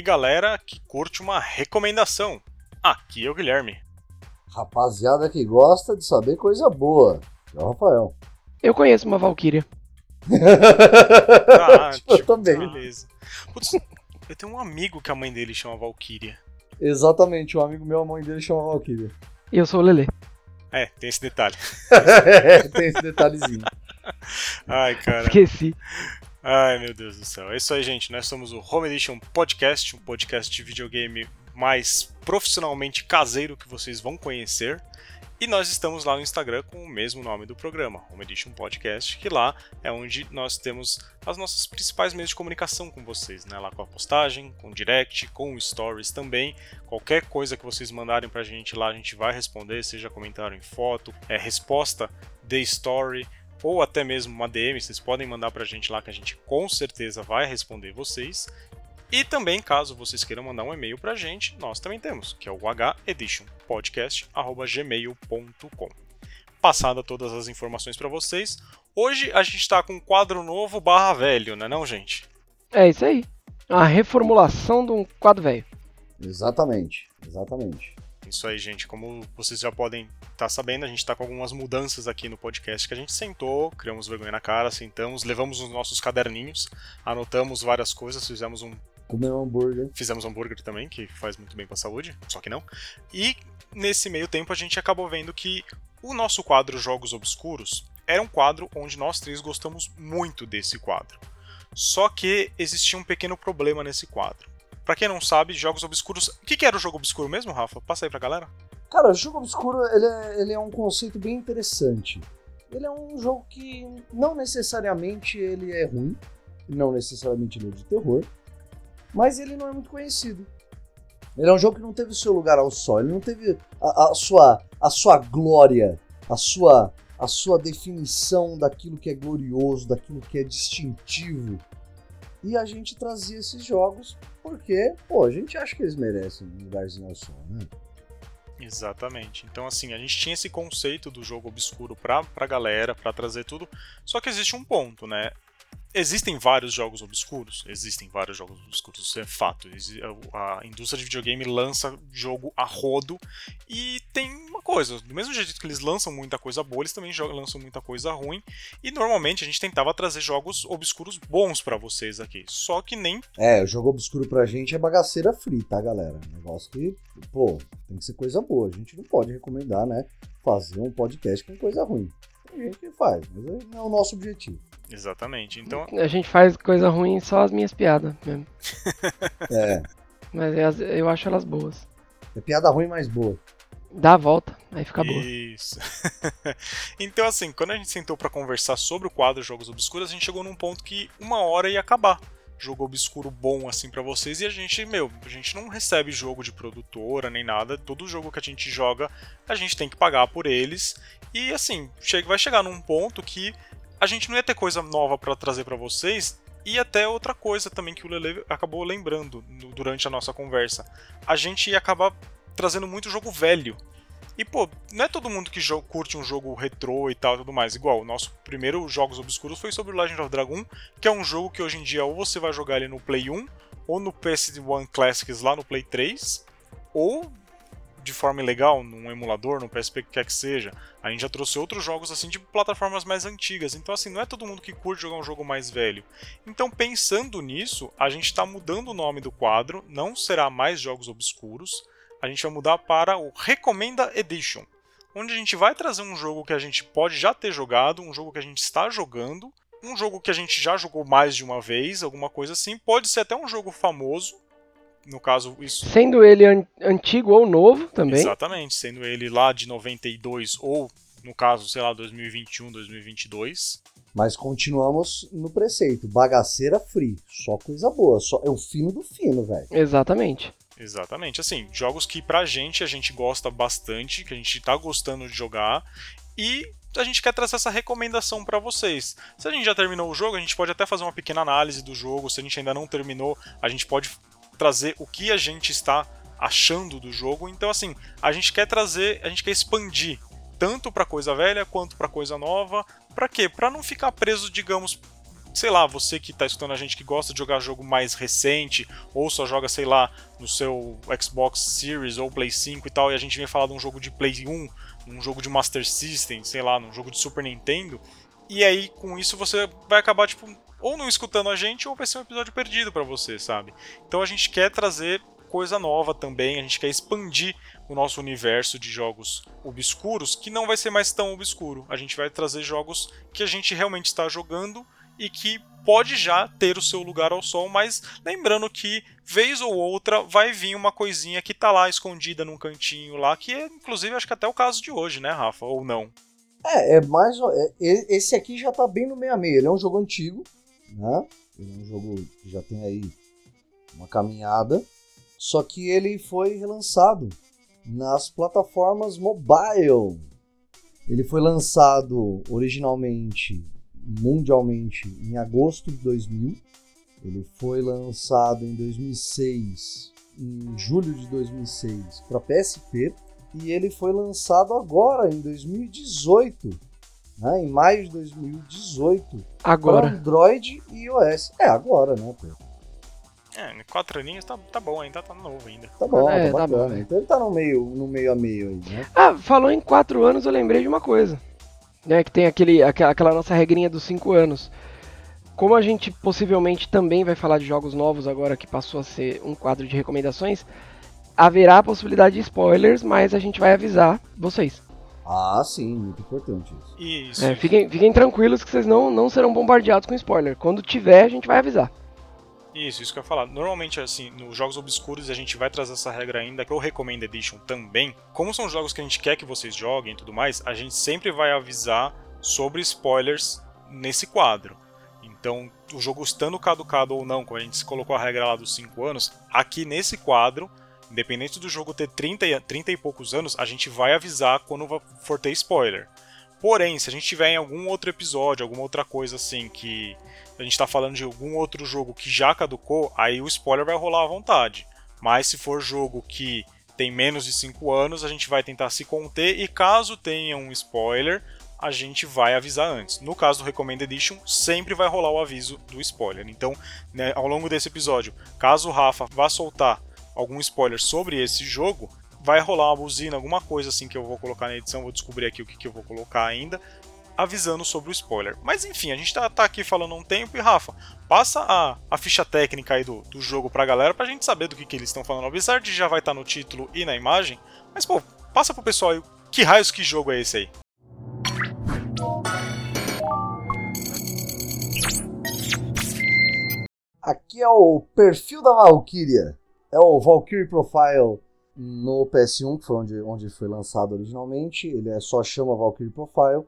E aí, galera que curte uma recomendação. Aqui é o Guilherme. Rapaziada que gosta de saber coisa boa. É o Rafael. Eu conheço uma Valkyria. Ah, Eu tipo, também. Beleza. Putz, eu tenho um amigo que a mãe dele chama Valkyria. Exatamente, um amigo meu, a mãe dele chama Valkyria. E eu sou o Lelê. É, tem esse detalhe. Tem esse detalhezinho. Ai, cara. Esqueci. Ai, meu Deus do céu. É isso aí, gente. Nós somos o Home Edition Podcast, um podcast de videogame mais profissionalmente caseiro que vocês vão conhecer. E nós estamos lá no Instagram com o mesmo nome do programa, Home Edition Podcast, que lá é onde nós temos as nossas principais meios de comunicação com vocês, né? Lá com a postagem, com o direct, com o stories também. Qualquer coisa que vocês mandarem pra gente lá, a gente vai responder, seja comentário em foto, é resposta de story, ou até mesmo uma DM, vocês podem mandar pra gente lá que a gente com certeza vai responder vocês. E também, caso vocês queiram mandar um e-mail pra gente, nós também temos, que é o heditionpodcast@gmail.com. Passada todas as informações pra vocês, hoje a gente tá com um quadro novo barra velho, né não, gente? É isso aí. A reformulação de um quadro velho. Exatamente, exatamente. Isso aí, gente. Como vocês já podem estar sabendo, a gente está com algumas mudanças aqui no podcast que a gente sentou, criamos vergonha na cara, sentamos, levamos os nossos caderninhos, anotamos várias coisas, fizemos um Comer um hambúrguer. fizemos hambúrguer também, que faz muito bem para a saúde, só que não. E nesse meio tempo a gente acabou vendo que o nosso quadro Jogos Obscuros era um quadro onde nós três gostamos muito desse quadro. Só que existia um pequeno problema nesse quadro. Pra quem não sabe, Jogos Obscuros. O que, que era o jogo obscuro mesmo, Rafa? Passa aí pra galera. Cara, o jogo obscuro ele é, ele é um conceito bem interessante. Ele é um jogo que não necessariamente ele é ruim, não necessariamente ele é de terror, mas ele não é muito conhecido. Ele é um jogo que não teve o seu lugar ao sol, ele não teve a, a sua, a sua glória, a sua, a sua definição daquilo que é glorioso, daquilo que é distintivo. E a gente trazia esses jogos porque, pô, a gente acha que eles merecem um lugarzinho ao sol, né? Exatamente. Então, assim, a gente tinha esse conceito do jogo obscuro pra, pra galera, pra trazer tudo. Só que existe um ponto, né? Existem vários jogos obscuros, existem vários jogos obscuros, isso é fato. Exi- A indústria de videogame lança jogo a rodo e tem uma coisa, do mesmo jeito que eles lançam muita coisa boa, eles também lançam muita coisa ruim. E normalmente a gente tentava trazer jogos obscuros bons pra vocês aqui. Só que nem É, o jogo obscuro pra gente é bagaceira free, tá, galera? Um negócio que, pô, tem que ser coisa boa. A gente não pode recomendar, né? Fazer um podcast com coisa ruim. Tem gente que faz, mas não é o nosso objetivo. Exatamente. Então, A gente faz coisa ruim só as minhas piadas mesmo. É, Mas eu, eu acho elas boas. é piada ruim, mas boa. Dá a volta, aí fica boa. Isso. então, assim, quando a gente sentou pra conversar sobre o quadro Jogos Obscuros, a gente chegou num ponto que uma hora ia acabar. Jogo obscuro bom assim pra vocês e a gente, meu, a gente não recebe jogo de produtora nem nada. Todo jogo que a gente joga, a gente tem que pagar por eles. E assim, chega, vai chegar num ponto que a gente não ia ter coisa nova pra trazer pra vocês. E até outra coisa também que o Lele acabou lembrando no- durante a nossa conversa. A gente ia acabar trazendo muito jogo velho. E, pô, não é todo mundo que curte um jogo retrô e tal tudo mais. Igual, o nosso primeiro Jogos Obscuros foi sobre o Legend of Dragon, que é um jogo que hoje em dia ou você vai jogar ele no Play 1, ou no PS1 Classics lá no Play 3, ou de forma ilegal, num emulador, no PSP, que quer que seja. A gente já trouxe outros jogos assim de plataformas mais antigas. Então, assim, não é todo mundo que curte jogar um jogo mais velho. Então, pensando nisso, a gente está mudando o nome do quadro, não será mais Jogos Obscuros, a gente vai mudar para o Recomenda Edition, onde a gente vai trazer um jogo que a gente pode já ter jogado, um jogo que a gente está jogando, um jogo que a gente já jogou mais de uma vez, alguma coisa assim, pode ser até um jogo famoso, no caso isso Sendo ele an- antigo ou novo também. Exatamente, sendo ele lá de 92 ou no caso, sei lá, 2021, 2022. Mas continuamos no preceito. Bagaceira free. Só coisa boa. Só, é o fino do fino, velho. Exatamente. Exatamente, assim, jogos que pra gente a gente gosta bastante, que a gente tá gostando de jogar e a gente quer trazer essa recomendação pra vocês. Se a gente já terminou o jogo, a gente pode até fazer uma pequena análise do jogo. Se a gente ainda não terminou, a gente pode trazer o que a gente está achando do jogo. Então, assim, a gente quer trazer, a gente quer expandir tanto pra coisa velha quanto pra coisa nova. Pra quê? Pra não ficar preso, digamos, sei lá, você que tá escutando a gente que gosta de jogar jogo mais recente, ou só joga, sei lá, no seu Xbox Series ou Play 5 e tal, e a gente vem falar de um jogo de Play 1, um jogo de Master System, sei lá, num jogo de Super Nintendo, e aí com isso você vai acabar, tipo, ou não escutando a gente, ou vai ser um episódio perdido para você, sabe? Então a gente quer trazer coisa nova também, a gente quer expandir o nosso universo de jogos obscuros, que não vai ser mais tão obscuro. A gente vai trazer jogos que a gente realmente está jogando e que pode já ter o seu lugar ao sol, mas lembrando que vez ou outra vai vir uma coisinha que tá lá escondida num cantinho lá, que é inclusive acho que até o caso de hoje, né, Rafa, ou não? É, é mais é, esse aqui já tá bem no meio a meio. Ele é um jogo antigo, né? Ele é um jogo que já tem aí uma caminhada, só que ele foi relançado nas plataformas mobile. Ele foi lançado originalmente mundialmente em agosto de 2000. Ele foi lançado em 2006, em julho de 2006 para PSP e ele foi lançado agora em 2018, né, em maio de 2018, agora Android e iOS. É agora, né, Pedro? É, quatro aninhos tá, tá bom ainda, tá novo ainda. Tá bom, É, tá tá bom. então ele tá no meio, no meio a meio aí, né? Ah, falou em quatro anos, eu lembrei de uma coisa. Né, que tem aquele, aqua- aquela nossa regrinha dos cinco anos. Como a gente possivelmente também vai falar de jogos novos agora que passou a ser um quadro de recomendações, haverá a possibilidade de spoilers, mas a gente vai avisar vocês. Ah, sim, muito importante isso. Isso. É, fiquem, fiquem tranquilos que vocês não, não serão bombardeados com spoiler. Quando tiver, a gente vai avisar. Isso, isso que eu ia falar. Normalmente, assim, nos jogos obscuros a gente vai trazer essa regra ainda, que é o Recommend Edition também. Como são jogos que a gente quer que vocês joguem e tudo mais, a gente sempre vai avisar sobre spoilers nesse quadro. Então, o jogo estando caducado ou não, como a gente colocou a regra lá dos 5 anos, aqui nesse quadro, independente do jogo ter 30 e, 30 e poucos anos, a gente vai avisar quando for ter spoiler. Porém, se a gente tiver em algum outro episódio, alguma outra coisa assim, que a gente tá falando de algum outro jogo que já caducou, aí o spoiler vai rolar à vontade. Mas se for jogo que tem menos de 5 anos, a gente vai tentar se conter e caso tenha um spoiler, a gente vai avisar antes. No caso do Recommend Edition, sempre vai rolar o aviso do spoiler. Então, né, ao longo desse episódio, caso o Rafa vá soltar algum spoiler sobre esse jogo, vai rolar uma buzina, alguma coisa assim que eu vou colocar na edição, vou descobrir aqui o que, que eu vou colocar ainda, avisando sobre o spoiler. Mas enfim, a gente tá, tá aqui falando um tempo e Rafa, passa a, a ficha técnica aí do, do jogo pra galera pra gente saber do que, que eles estão falando. Apesar de já vai estar no título e na imagem, mas pô, passa pro pessoal aí que raios que jogo é esse aí. Aqui é o perfil da Valkyria. É o Valkyrie Profile no PS1, que foi onde, onde foi lançado originalmente. Ele é só chama Valkyrie Profile.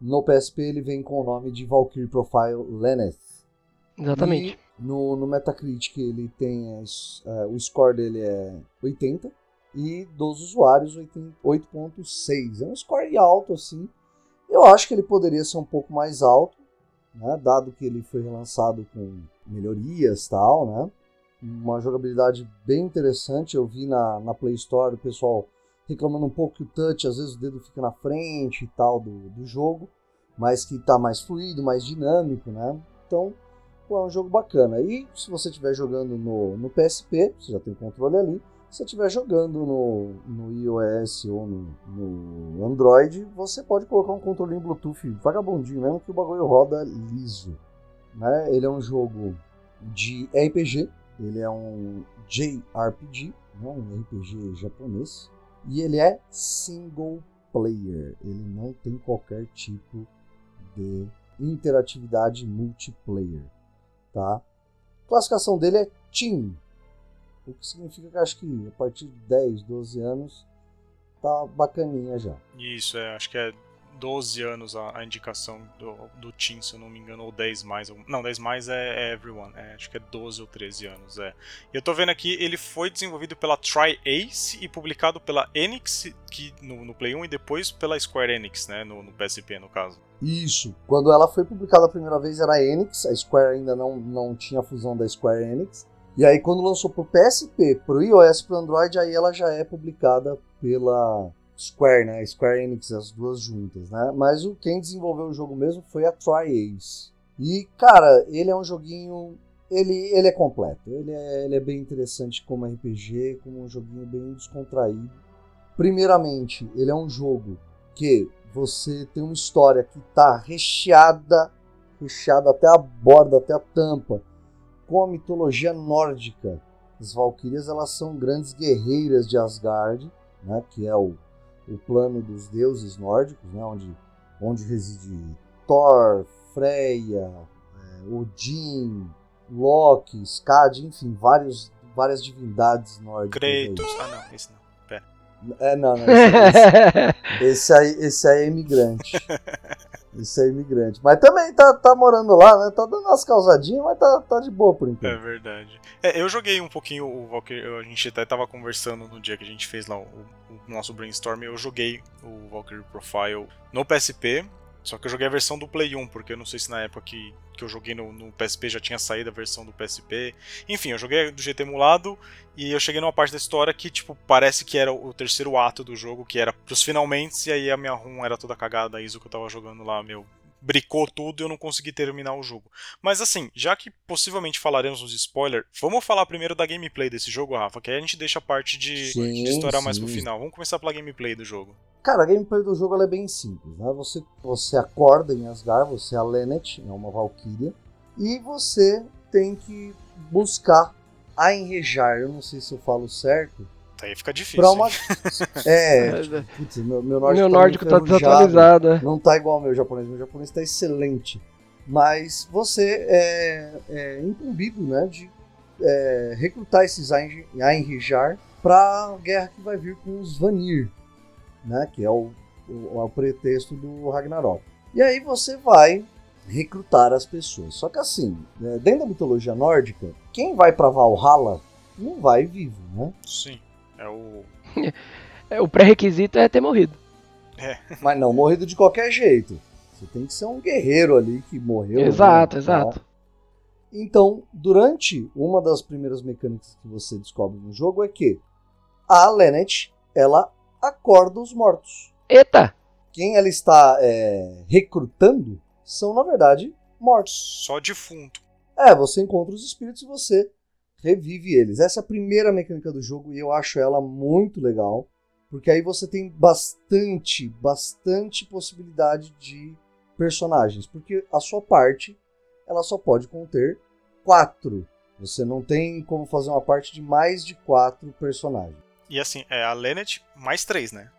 No PSP ele vem com o nome de Valkyrie Profile Lenneth. Exatamente. E no, no Metacritic ele tem as- eh, o score dele é 80 e dos usuários 80 8.6. É um score alto assim. Eu acho que ele poderia ser um pouco mais alto, né, dado que ele foi relançado com melhorias tal, né? Uma jogabilidade bem interessante. Eu vi na, na Play Store o pessoal reclamando um pouco que o touch, às vezes o dedo fica na frente e tal do, do jogo, mas que tá mais fluido, mais dinâmico, né? Então, pô, é um jogo bacana. E se você estiver jogando no, no PSP, você já tem o controle ali. Se você estiver jogando no, no iOS ou no, no Android, você pode colocar um controle em Bluetooth vagabundinho mesmo, que o bagulho roda liso. Né? Ele é um jogo de RPG, ele é um JRPG, né? um RPG japonês, e ele é single player. Ele não tem qualquer tipo de interatividade multiplayer, tá? A classificação dele é Team, o que significa que acho que a partir de 10, 12 anos tá bacaninha já. Isso, é, acho que é 12 anos a, a indicação do, do Team, se eu não me engano, ou 10 mais. Não, 10 mais é, é Everyone, é, acho que é 12 ou 13 anos. É. E eu tô vendo aqui, ele foi desenvolvido pela Tri-Ace e publicado pela Enix que, no, no Play 1 e depois pela Square Enix, né, no, no PSP no caso. Isso. Quando ela foi publicada a primeira vez era a Enix, a Square ainda não, não tinha a fusão da Square Enix. E aí quando lançou pro PSP, pro iOS pro Android, aí ela já é publicada pela Square, né? Square Enix, as duas juntas, né? Mas o, quem desenvolveu o jogo mesmo foi a Tri-Ace. E, cara, ele é um joguinho. Ele, ele é completo. Ele é, ele é bem interessante como RPG, como um joguinho bem descontraído. Primeiramente, ele é um jogo que você tem uma história que tá recheada, recheada até a borda, até a tampa, com a mitologia nórdica. As Valkyrias elas são grandes guerreiras de Asgard, né, que é o, o plano dos deuses nórdicos, né, onde, onde reside Thor, Freya, é, Odin, Loki, Skad, enfim, vários, várias divindades nórdicas. Kratos. Ah, não, esse não. É, não, não. Esse, esse, esse, aí, esse aí é imigrante. Esse é imigrante. Mas também tá, tá morando lá, né? Tá dando umas causadinhas, mas tá, tá de boa por enquanto. É verdade. É, eu joguei um pouquinho o Valkyrie. A gente até tava conversando no dia que a gente fez lá o, o nosso brainstorm. Eu joguei o Valkyrie Profile no PSP. Só que eu joguei a versão do Play 1, porque eu não sei se na época que, que eu joguei no, no, PSP já tinha saído a versão do PSP. Enfim, eu joguei do jeito emulado e eu cheguei numa parte da história que, tipo, parece que era o terceiro ato do jogo, que era pros finalmente, e aí a minha ROM era toda cagada, a ISO que eu tava jogando lá, meu, bricou tudo e eu não consegui terminar o jogo. Mas assim, já que possivelmente falaremos nos spoilers, vamos falar primeiro da gameplay desse jogo, Rafa, que aí a gente deixa a parte de, sim, de estourar sim. mais pro final. Vamos começar pela gameplay do jogo. Cara, a gameplay do jogo é bem simples, né? Você, você acorda em Asgard, você é a Lenet, é uma Valkyria, e você tem que buscar a Enrejar, eu não sei se eu falo certo. Aí fica difícil. Pra uma... é, putz, meu, meu nórdico, meu nórdico tá, tá desatualizado. É. Não tá igual ao meu japonês, meu japonês tá excelente. Mas você é, é incumbido né, de é, recrutar esses Ainrijar pra guerra que vai vir com os Vanir né? Que é o, o, o pretexto do Ragnarok. E aí você vai recrutar as pessoas. Só que assim, né, dentro da mitologia nórdica, quem vai para Valhalla não vai vivo, né? Sim. É o. é, o pré-requisito é ter morrido. É. Mas não morrido de qualquer jeito. Você tem que ser um guerreiro ali que morreu. Exato, né, exato. Então, durante uma das primeiras mecânicas que você descobre no jogo é que a Lenet, ela acorda os mortos. Eita! Quem ela está é, recrutando são, na verdade, mortos. Só defunto. É, você encontra os espíritos e você revive eles. Essa é a primeira mecânica do jogo e eu acho ela muito legal. Porque aí você tem bastante, bastante possibilidade de personagens. Porque a sua parte, ela só pode conter quatro. Você não tem como fazer uma parte de mais de quatro personagens. E assim, é a Lenet mais três, né?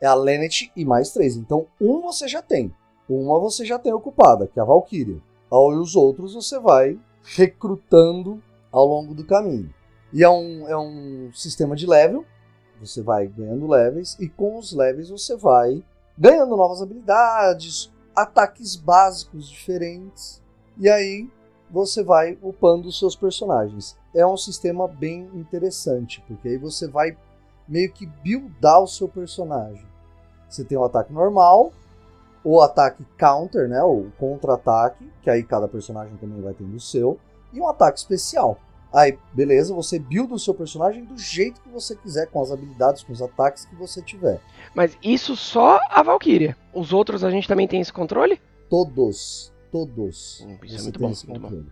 É a Lenet e mais três. Então, um você já tem. Uma você já tem ocupada, que é a Valkyria. E os outros você vai recrutando ao longo do caminho. E é um, é um sistema de level. Você vai ganhando levels e com os levels você vai ganhando novas habilidades, ataques básicos diferentes. E aí você vai upando os seus personagens é um sistema bem interessante, porque aí você vai meio que buildar o seu personagem. Você tem o ataque normal, o ataque counter, né, o contra-ataque, que aí cada personagem também vai tendo o seu, e um ataque especial. Aí, beleza, você builda o seu personagem do jeito que você quiser, com as habilidades, com os ataques que você tiver. Mas isso só a Valkyria. Os outros a gente também tem esse controle? Todos. Todos. Hum, isso é muito bom, muito bom.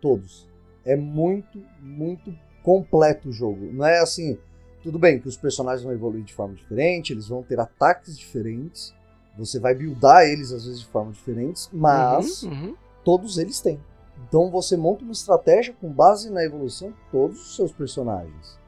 Todos é muito, muito completo o jogo. Não é assim, tudo bem que os personagens vão evoluir de forma diferente, eles vão ter ataques diferentes, você vai buildar eles às vezes de forma diferentes, mas uhum, uhum. todos eles têm. Então você monta uma estratégia com base na evolução de todos os seus personagens.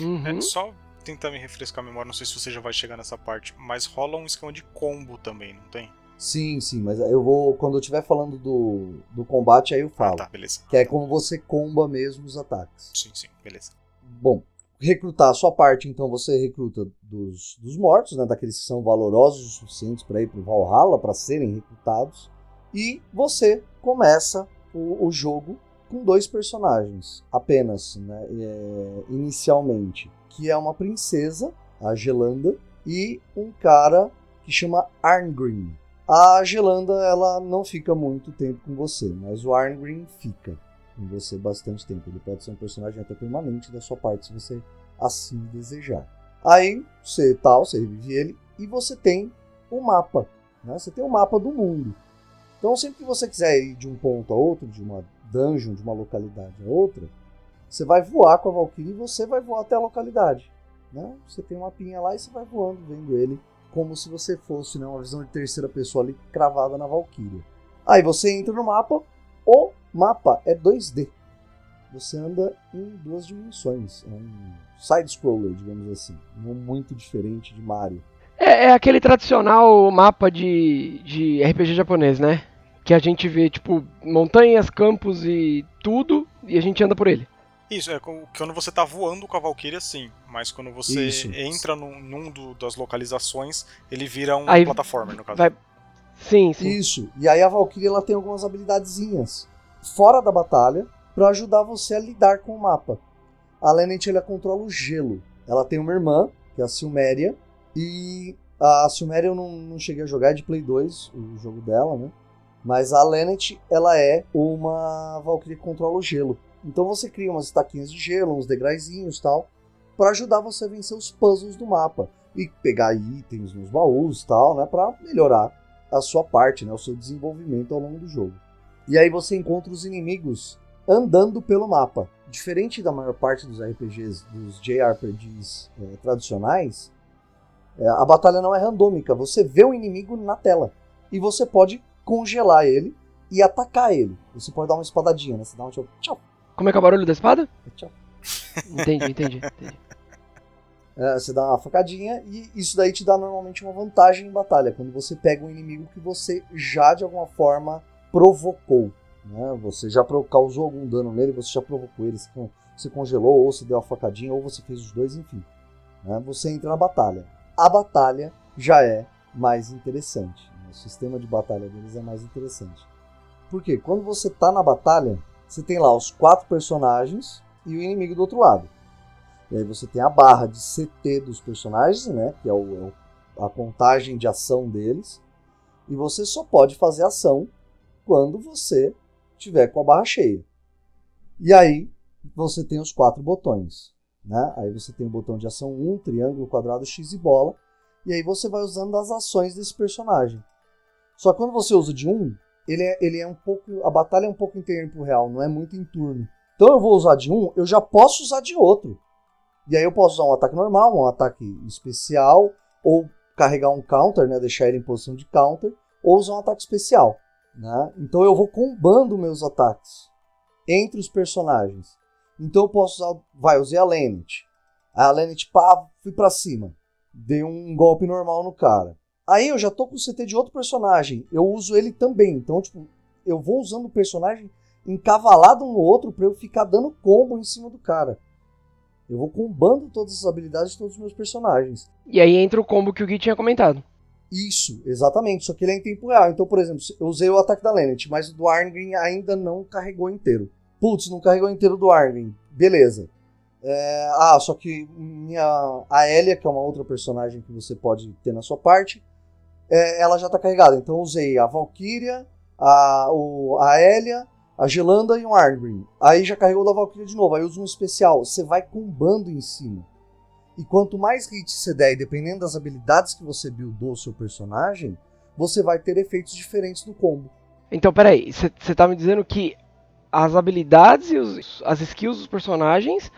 Uhum. É só tentar me refrescar a memória, não sei se você já vai chegar nessa parte, mas rola um esquema de combo também, não tem? Sim, sim, mas eu vou. Quando eu estiver falando do, do combate, aí eu falo. Ah, tá, beleza. Que é como você comba mesmo os ataques. Sim, sim, beleza. Bom, recrutar a sua parte, então você recruta dos, dos mortos, né? Daqueles que são valorosos o suficientes para ir pro Valhalla, para serem recrutados. E você começa o, o jogo com dois personagens, apenas, né? É, inicialmente. Que é uma princesa, a Gelanda, e um cara que chama Arngrim. A Gelanda ela não fica muito tempo com você, mas o Arngrim fica com você bastante tempo. Ele pode ser um personagem até permanente da sua parte, se você assim desejar. Aí você tal, você revive ele e você tem o um mapa. Né? Você tem o um mapa do mundo. Então, sempre que você quiser ir de um ponto a outro, de uma dungeon, de uma localidade a outra, você vai voar com a Valkyrie e você vai voar até a localidade. Né? Você tem uma pinha lá e você vai voando, vendo ele como se você fosse né, uma visão de terceira pessoa ali cravada na Valkyria. Aí você entra no mapa, o mapa é 2D. Você anda em duas dimensões. É um side-scroller, digamos assim. Muito diferente de Mario. É, é, aquele tradicional mapa de, de RPG japonês, né? Que a gente vê, tipo, montanhas, campos e tudo, e a gente anda por ele. Isso, é quando você tá voando com a Valkyria, sim. Mas quando você Isso. entra num, num do, das localizações, ele vira um aí plataforma, no caso. Vai... Sim, sim. Isso. E aí a Valkyria ela tem algumas habilidadezinhas fora da batalha para ajudar você a lidar com o mapa. A Lenet ela controla o gelo. Ela tem uma irmã, que é a Silméria, e a Silméria eu não, não cheguei a jogar, é de Play 2, o jogo dela, né? Mas a Lenet, ela é uma Valkyrie que controla o gelo. Então você cria umas estaquinhas de gelo, uns degraizinhos tal, para ajudar você a vencer os puzzles do mapa e pegar itens nos baús tal, né, para melhorar a sua parte, né, o seu desenvolvimento ao longo do jogo. E aí você encontra os inimigos andando pelo mapa. Diferente da maior parte dos RPGs, dos JRPGs é, tradicionais, é, a batalha não é randômica. Você vê o inimigo na tela e você pode congelar ele e atacar ele. Você pode dar uma espadadinha, né? Você dá um tchau como é que é o barulho da espada? Tchau. Entendi, entendi, entendi. É, você dá uma facadinha e isso daí te dá normalmente uma vantagem em batalha, quando você pega um inimigo que você já de alguma forma provocou. Né? Você já causou algum dano nele, você já provocou ele, você congelou, ou você deu uma facadinha, ou você fez os dois, enfim. Né? Você entra na batalha. A batalha já é mais interessante. Né? O sistema de batalha deles é mais interessante. Por quê? Quando você está na batalha, você tem lá os quatro personagens e o inimigo do outro lado. E aí você tem a barra de CT dos personagens, né? Que é, o, é a contagem de ação deles. E você só pode fazer ação quando você tiver com a barra cheia. E aí você tem os quatro botões. Né? Aí você tem o botão de ação 1, triângulo, quadrado, X e bola. E aí você vai usando as ações desse personagem. Só que quando você usa de um, ele é, ele é um pouco. A batalha é um pouco em tempo real, não é muito em turno. Então eu vou usar de um, eu já posso usar de outro. E aí eu posso usar um ataque normal, um ataque especial, ou carregar um counter, né? Deixar ele em posição de counter, ou usar um ataque especial. Né? Então eu vou combando meus ataques entre os personagens. Então eu posso usar. Vai, usei a Lenet. A Lenet, pá, fui pra cima. Dei um golpe normal no cara. Aí eu já tô com o CT de outro personagem, eu uso ele também. Então, tipo, eu vou usando o personagem encavalado um no outro para eu ficar dando combo em cima do cara. Eu vou combando todas as habilidades de todos os meus personagens. E aí entra o combo que o Gui tinha comentado. Isso, exatamente. Só que ele é em tempo real. Então, por exemplo, eu usei o ataque da Lenet, mas o do Arngrim ainda não carregou inteiro. Putz, não carregou inteiro do Arngrim. Beleza. É... ah, só que minha... a Elia, que é uma outra personagem que você pode ter na sua parte, é, ela já está carregada. Então usei a Valkyria, a, o, a Elia, a Gelanda e um Arngrim. Aí já carregou da Valkyria de novo. Aí usa um especial. Você vai combando em cima. E quanto mais hits você der, e dependendo das habilidades que você buildou o seu personagem, você vai ter efeitos diferentes no combo. Então, peraí, você tá me dizendo que as habilidades e os, as skills dos personagens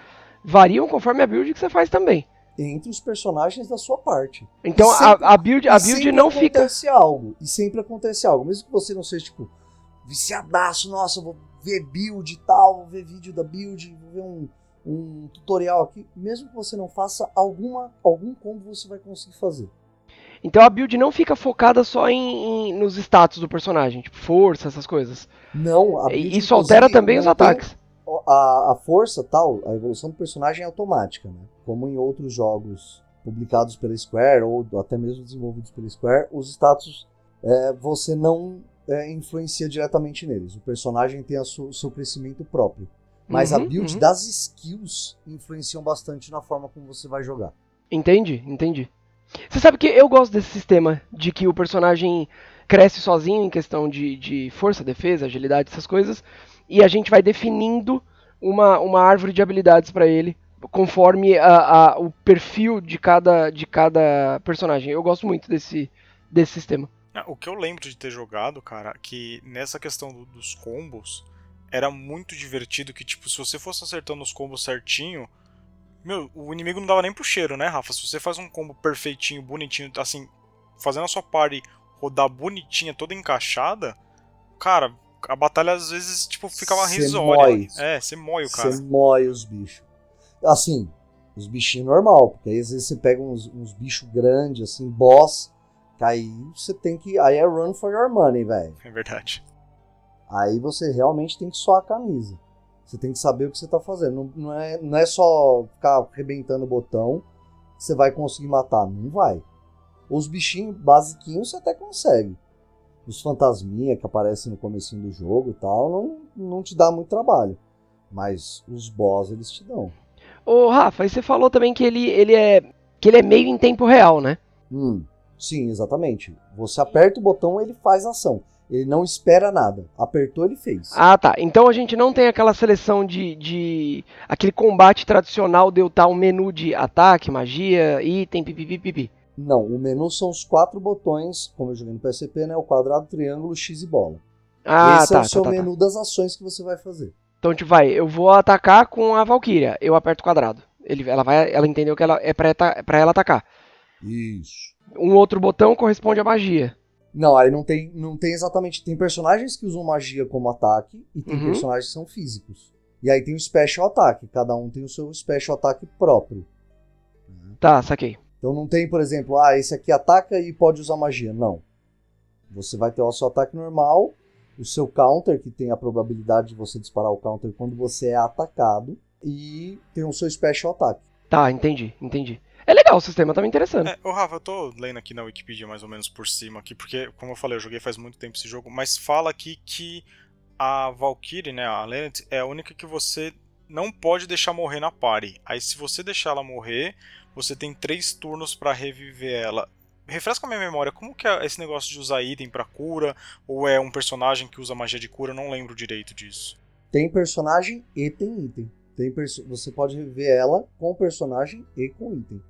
variam conforme a build que você faz também entre os personagens da sua parte. Então sempre, a, a, build, a build não fica. acontece algo. E sempre acontece algo. Mesmo que você não seja, tipo, viciadaço, nossa, vou ver build e tal, vou ver vídeo da build, vou ver um, um tutorial aqui. Mesmo que você não faça alguma, algum combo, você vai conseguir fazer. Então a build não fica focada só em, em nos status do personagem, tipo força, essas coisas. Não, a build, Isso altera também os ataques. A, a força tal, a evolução do personagem é automática, né? como em outros jogos publicados pela Square ou até mesmo desenvolvidos pela Square, os status é, você não é, influencia diretamente neles. O personagem tem o seu crescimento próprio. Mas uhum, a build uhum. das skills influenciam bastante na forma como você vai jogar. Entendi, entendi. Você sabe que eu gosto desse sistema de que o personagem cresce sozinho em questão de, de força, defesa, agilidade, essas coisas, e a gente vai definindo uma, uma árvore de habilidades para ele conforme a, a, o perfil de cada, de cada personagem. Eu gosto muito desse, desse sistema. Ah, O que eu lembro de ter jogado, cara, que nessa questão do- dos combos era muito divertido que, tipo, se você fosse acertando os combos certinho, meu, o inimigo não dava nem pro cheiro, né, Rafa? Se você faz um combo perfeitinho, bonitinho, assim, fazendo a sua party rodar bonitinha, toda encaixada, cara, a batalha às vezes, tipo, ficava Cê risória. mói. É, você mói o cara. Você moe os bichos. Assim, os bichinhos normal, porque aí às vezes você pega uns, uns bichos grandes, assim, boss, que aí você tem que. Aí é run for your money, velho. É verdade. Aí você realmente tem que suar a camisa. Você tem que saber o que você tá fazendo. Não, não é, não é só ficar arrebentando o botão que você vai conseguir matar. Não vai. Os bichinhos basiquinhos você até consegue. Os fantasminha que aparecem no comecinho do jogo e tal, não, não te dá muito trabalho. Mas os boss eles te dão. Ô, Rafa, e você falou também que ele, ele é. que ele é meio em tempo real, né? Hum, sim, exatamente. Você aperta o botão, ele faz ação. Ele não espera nada. Apertou, ele fez. Ah, tá. Então a gente não tem aquela seleção de. de aquele combate tradicional de eu estar um menu de ataque, magia, item, pipipipipi. Não, o menu são os quatro botões, como eu joguei no PSP, né? O quadrado, triângulo, X e bola. Ah, Esse tá, é o seu tá, tá, tá. menu das ações que você vai fazer. Então, tipo, vai, eu vou atacar com a Valkyria, eu aperto o quadrado. Ele, ela, vai, ela entendeu que ela, é pra, pra ela atacar. Isso. Um outro botão corresponde à magia. Não, aí não tem, não tem exatamente. Tem personagens que usam magia como ataque e tem Uhum. personagens que são físicos. E aí tem o special attack. Cada um tem o seu special attack próprio. Tá, saquei. Então não tem, por exemplo, ah, esse aqui ataca e pode usar magia. Não. Você vai ter o seu ataque normal, o seu counter, que tem a probabilidade de você disparar o counter quando você é atacado, e tem o seu special attack. Tá, entendi, entendi. É legal o sistema, tá me interessando. É, ô Rafa, eu tô lendo aqui na Wikipedia mais ou menos por cima aqui, porque, como eu falei, eu joguei faz muito tempo esse jogo, mas fala aqui que a Valkyrie, né, a Lenneth, é a única que você não pode deixar morrer na party. Aí se você deixar ela morrer, você tem três turnos pra reviver ela. Refresca a minha memória, como que é esse negócio de usar item pra cura, ou é um personagem que usa magia de cura, eu não lembro direito disso. Tem personagem e tem item. Tem você pode rever ela com personagem e com item.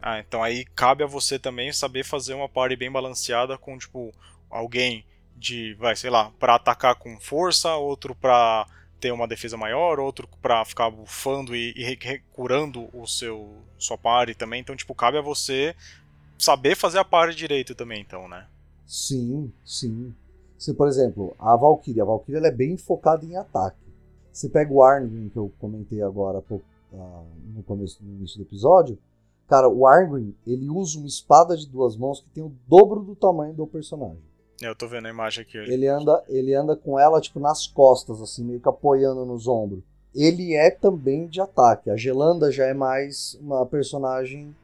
Ah, então aí cabe a você também saber fazer uma party bem balanceada com, tipo, alguém de, vai, sei lá, pra atacar com força, outro pra ter uma defesa maior, outro pra ficar bufando e, e re- re- curando o seu sua party também. Então, tipo, cabe a você saber fazer a party direito também, então, né? Sim, sim. Você, por exemplo, a Valkyria. A Valkyria ela é bem focada em ataque. Você pega o Arngrim, que eu comentei agora ah, no começo no início do episódio. Cara, o Arngrim, ele usa uma espada de duas mãos que tem o dobro do tamanho do personagem. É, Eu tô vendo a imagem aqui. Ele... Anda, ele anda com ela, tipo, nas costas, assim, meio que apoiando nos ombros. Ele é também de ataque. A Gelanda já é mais uma personagem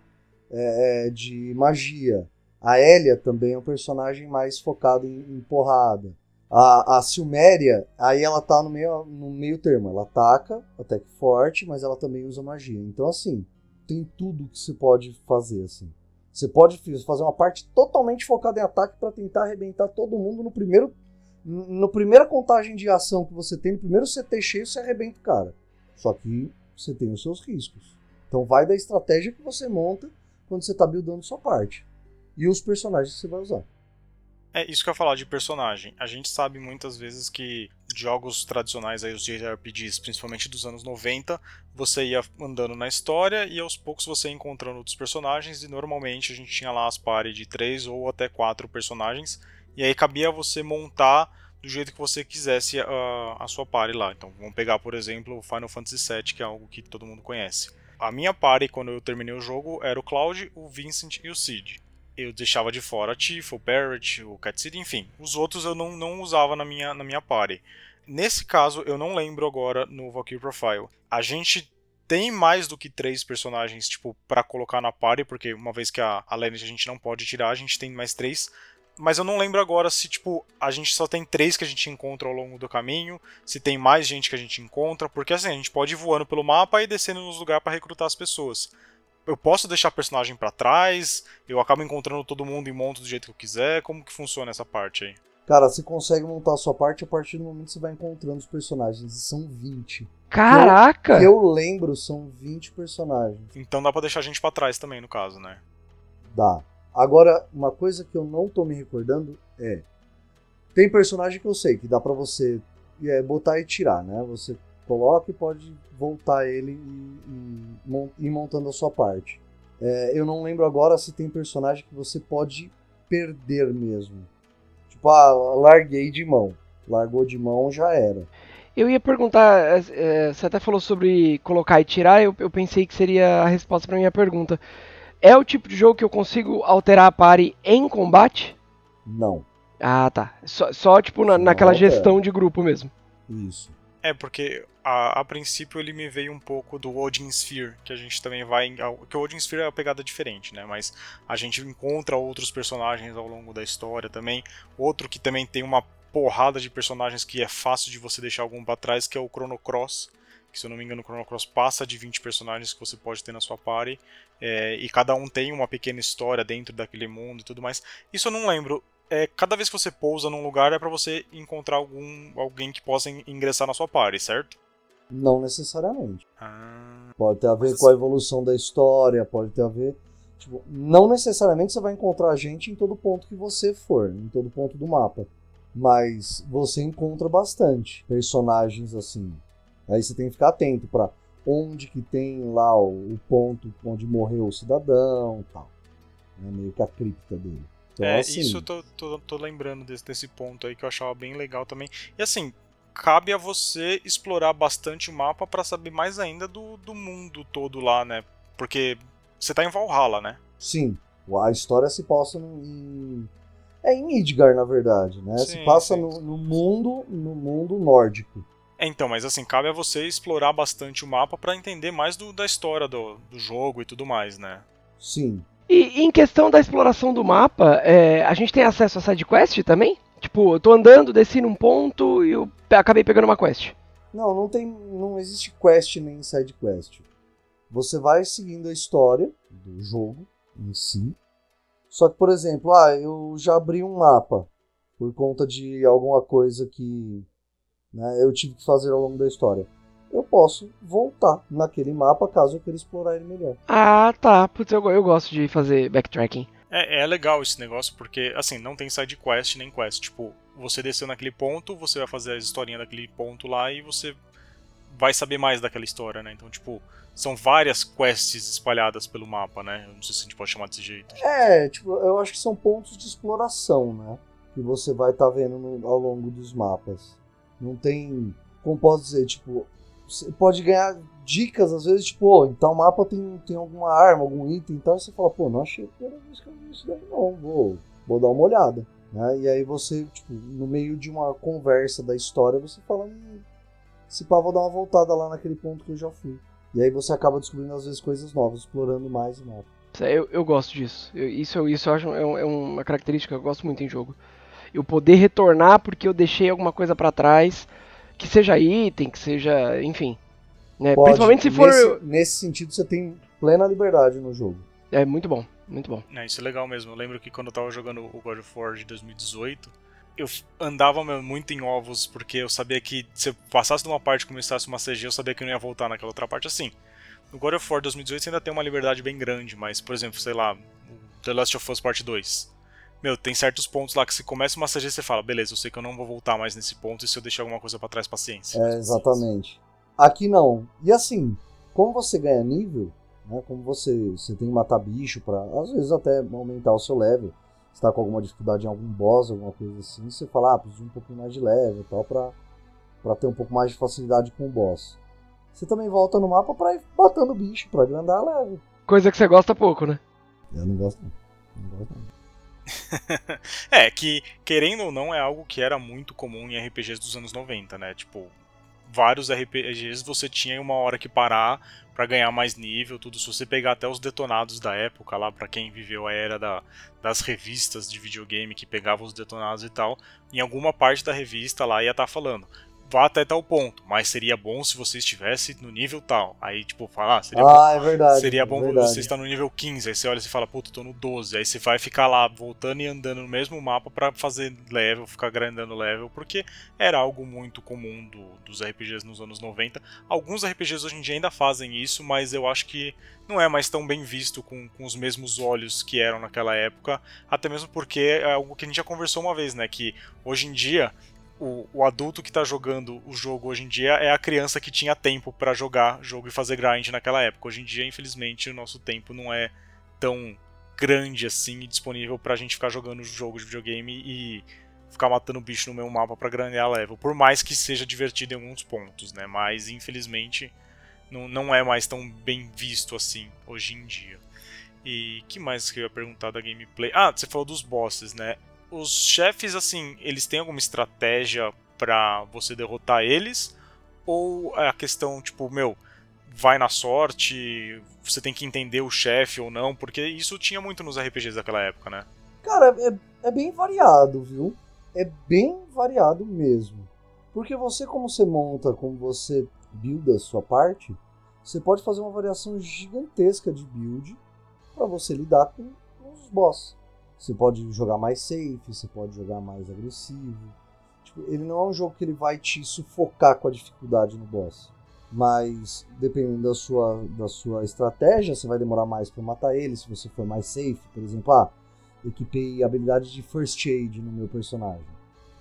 é, é, de magia. A Elia também é um personagem mais focado em, em porrada. A, a Silméria, aí ela tá no meio, no meio termo. Ela ataca, até que forte, mas ela também usa magia. Então, assim, tem tudo que você pode fazer, assim. Você pode fazer uma parte totalmente focada em ataque para tentar arrebentar todo mundo no primeiro. No primeira contagem de ação que você tem, no primeiro CT cheio, você arrebenta o cara. Só que você tem os seus riscos. Então vai da estratégia que você monta quando você tá buildando sua parte. E os personagens que você vai usar. É isso que eu ia falar de personagem. A gente sabe muitas vezes que jogos tradicionais, aí, os JRPGs, principalmente dos anos 90, você ia andando na história e aos poucos você ia encontrando outros personagens e normalmente a gente tinha lá as pares de três ou até quatro personagens e aí cabia você montar do jeito que você quisesse a, a sua party lá. Então vamos pegar, por exemplo, Final Fantasy VII, que é algo que todo mundo conhece. A minha party, quando eu terminei o jogo, era o Cloud, o Vincent e o Cid eu deixava de fora a Tifa, o Barrett, o Cat City, enfim. Os outros eu não, não usava na minha, na minha party. Nesse caso, eu não lembro agora no Valkyrie Profile. A gente tem mais do que três personagens, tipo, para colocar na party, porque uma vez que a, a Lineage a gente não pode tirar, a gente tem mais três. Mas eu não lembro agora se, tipo, a gente só tem três que a gente encontra ao longo do caminho, se tem mais gente que a gente encontra, porque assim, a gente pode ir voando pelo mapa e descendo nos lugares para recrutar as pessoas eu posso deixar personagem para trás, eu acabo encontrando todo mundo e monto do jeito que eu quiser, como que funciona essa parte aí? Cara, você consegue montar a sua parte a partir do momento que você vai encontrando os personagens. E são 20. Caraca! Que eu lembro, são 20 personagens. Então dá pra deixar a gente pra trás também, no caso, né? Dá. Agora, uma coisa que eu não tô me recordando É. Tem personagem que eu sei que dá pra você é, botar e tirar, né? Você coloca e pode voltar ele e, e ir montando a sua parte. É, eu não lembro agora se tem personagem que você pode perder mesmo. Tipo, ah, larguei de mão. Largou de mão, já era. Eu ia perguntar, é, é, você até falou sobre colocar e tirar, eu, eu pensei que seria a resposta para minha pergunta. É o tipo de jogo que eu consigo alterar a party em combate? Não. Ah, tá. Só, só tipo, na, naquela gestão de grupo mesmo. Isso. É, porque a, a, princípio ele me veio um pouco do Odin Sphere, que a gente também vai. Que o Odin Sphere é uma pegada diferente, né? Mas a gente encontra outros personagens ao longo da história também. Outro que também tem uma porrada de personagens que é fácil de você deixar algum para trás, que é o Chrono Cross. Que, se eu não me engano, o Chrono Cross passa de 20 personagens que você pode ter na sua party. É, e cada um tem uma pequena história dentro daquele mundo e tudo mais. Isso eu não lembro é, cada vez que você pousa num lugar é para você encontrar algum alguém que possa ingressar na sua party, certo? Não necessariamente. Ah, pode ter a ver com a evolução da história, pode ter a ver. Tipo, não necessariamente você vai encontrar gente em todo ponto que você for, em todo ponto do mapa. Mas você encontra bastante personagens assim. Aí você tem que ficar atento para onde que tem lá o, o, ponto onde morreu o cidadão tal. É meio que a cripta dele. Então, é, assim... isso eu tô, tô, tô lembrando desse, desse ponto aí que eu achava bem legal também. E assim, cabe a você explorar bastante o mapa para saber mais ainda do, do mundo todo lá, né? Porque você tá em Valhalla, né? Sim. A história se passa em. É em Midgar, na verdade, né? Sim, se passa no, no, mundo no mundo nórdico. É, então, mas assim, cabe a você explorar bastante o mapa para entender mais do, da história do, do jogo e tudo mais, né? Sim. E em questão da exploração do mapa, é, a gente tem acesso a sidequest também? Tipo, eu tô andando, desci num ponto e eu acabei pegando uma quest. Não, não tem. não existe quest nem side quest. Você vai seguindo a história do jogo em si. Só que, por exemplo, ah, eu já abri um mapa por conta de alguma coisa que né, eu tive que fazer ao longo da história eu posso voltar naquele mapa caso eu queira explorar ele melhor. Ah, tá. Putz, eu, eu gosto de fazer backtracking. É, é legal esse negócio, porque, assim, não tem side quest nem quest. Tipo, você desceu naquele ponto, você vai fazer a historinha daquele ponto lá e você vai saber mais daquela história, né? Então, tipo, são várias quests espalhadas pelo mapa, né? Eu não sei se a gente pode chamar desse jeito. É, tipo, eu acho que são pontos de exploração, né? Que você vai estar tá vendo no, ao longo dos mapas. Não tem. Como posso dizer, tipo, você pode ganhar dicas, às vezes, tipo, oh, então o mapa tem, tem alguma arma, algum item, então você fala, pô, não achei a primeira vez que eu vi isso daí, não, vou, vou dar uma olhada. Né? E aí você, tipo, no meio de uma conversa da história, você fala, se pá, vou dar uma voltada lá naquele ponto que eu já fui. E aí você acaba descobrindo, às vezes, coisas novas, explorando mais o mapa. Eu, eu gosto disso. Eu, isso, isso eu acho é, é uma característica que eu gosto muito em jogo. Eu poder retornar porque eu deixei alguma coisa para trás que seja item, que seja, enfim. Né? Pode, Principalmente se for. Nesse, nesse, sentido, você tem plena liberdade no jogo. É muito bom, muito bom. É, isso é legal mesmo. Eu lembro que quando eu tava jogando o God of War de 2018, eu andava muito em ovos, porque eu sabia que se eu passasse de uma parte e começasse uma CG, eu sabia que eu não ia voltar naquela outra parte assim. No God of War 2018 você ainda tem uma liberdade bem grande, mas, por exemplo, sei lá, The Last of Us Part 2 meu, tem certos pontos lá que se começa uma CG você fala, beleza, eu sei que eu não vou voltar mais nesse ponto e se eu deixar alguma coisa para trás, paciência. É, exatamente. Aqui não. E assim, como você ganha nível, né, como você, você tem que matar bicho para às vezes até aumentar o seu level, você tá com alguma dificuldade em algum boss, alguma coisa assim, você fala, ah, preciso de um pouquinho mais de level e tal pra, pra ter um pouco mais de facilidade com o boss. Você também volta no mapa pra ir matando bicho, pra agrandar a level. Coisa que você gosta pouco, né? Eu não gosto não. Não gosto não. é, que querendo ou não é algo que era muito comum em RPGs dos anos 90, né? Tipo, vários RPGs você tinha uma hora que parar para ganhar mais nível, tudo. Se você pegar até os detonados da época lá, para quem viveu a era da, das revistas de videogame que pegavam os detonados e tal, em alguma parte da revista lá ia estar tá falando vá até tal ponto, mas seria bom se você estivesse no nível tal. Aí, tipo, falar, ah, seria ah, bom, é verdade. Seria é bom verdade. você estar no nível 15, aí você olha e fala, puta, tô no 12. Aí você vai ficar lá voltando e andando no mesmo mapa para fazer level, ficar grandando level, porque era algo muito comum do, dos RPGs nos anos 90. Alguns RPGs hoje em dia ainda fazem isso, mas eu acho que não é mais tão bem visto com, com os mesmos olhos que eram naquela época, até mesmo porque é algo que a gente já conversou uma vez, né, que hoje em dia o, o, adulto que está jogando o jogo hoje em dia é a criança que tinha tempo para jogar jogo e fazer grind naquela época. Hoje em dia, infelizmente, o nosso tempo não é tão grande assim e disponível para a gente ficar jogando jogos de videogame e ficar matando bicho no meu mapa para grandear level. Por mais que seja divertido em alguns pontos, né? Mas infelizmente não, não é mais tão bem visto assim hoje em dia. E que mais que eu ia perguntar da gameplay? Ah, você falou dos bosses, né? Os chefes, assim, eles têm alguma estratégia para você derrotar eles? Ou é a questão, tipo, meu, vai na sorte, você tem que entender o chefe ou não? Porque isso tinha muito nos RPGs daquela época, né? Cara, é, é bem variado, viu? É bem variado mesmo. Porque você, como você monta, como você builda a sua parte, você pode fazer uma variação gigantesca de build para você lidar com os boss. Você pode jogar mais safe, você pode jogar mais agressivo. Tipo, ele não é um jogo que ele vai te sufocar com a dificuldade no boss. Mas dependendo da sua, da sua estratégia, você vai demorar mais para matar ele. Se você for mais safe, por exemplo, ah, equipei habilidade de first aid no meu personagem.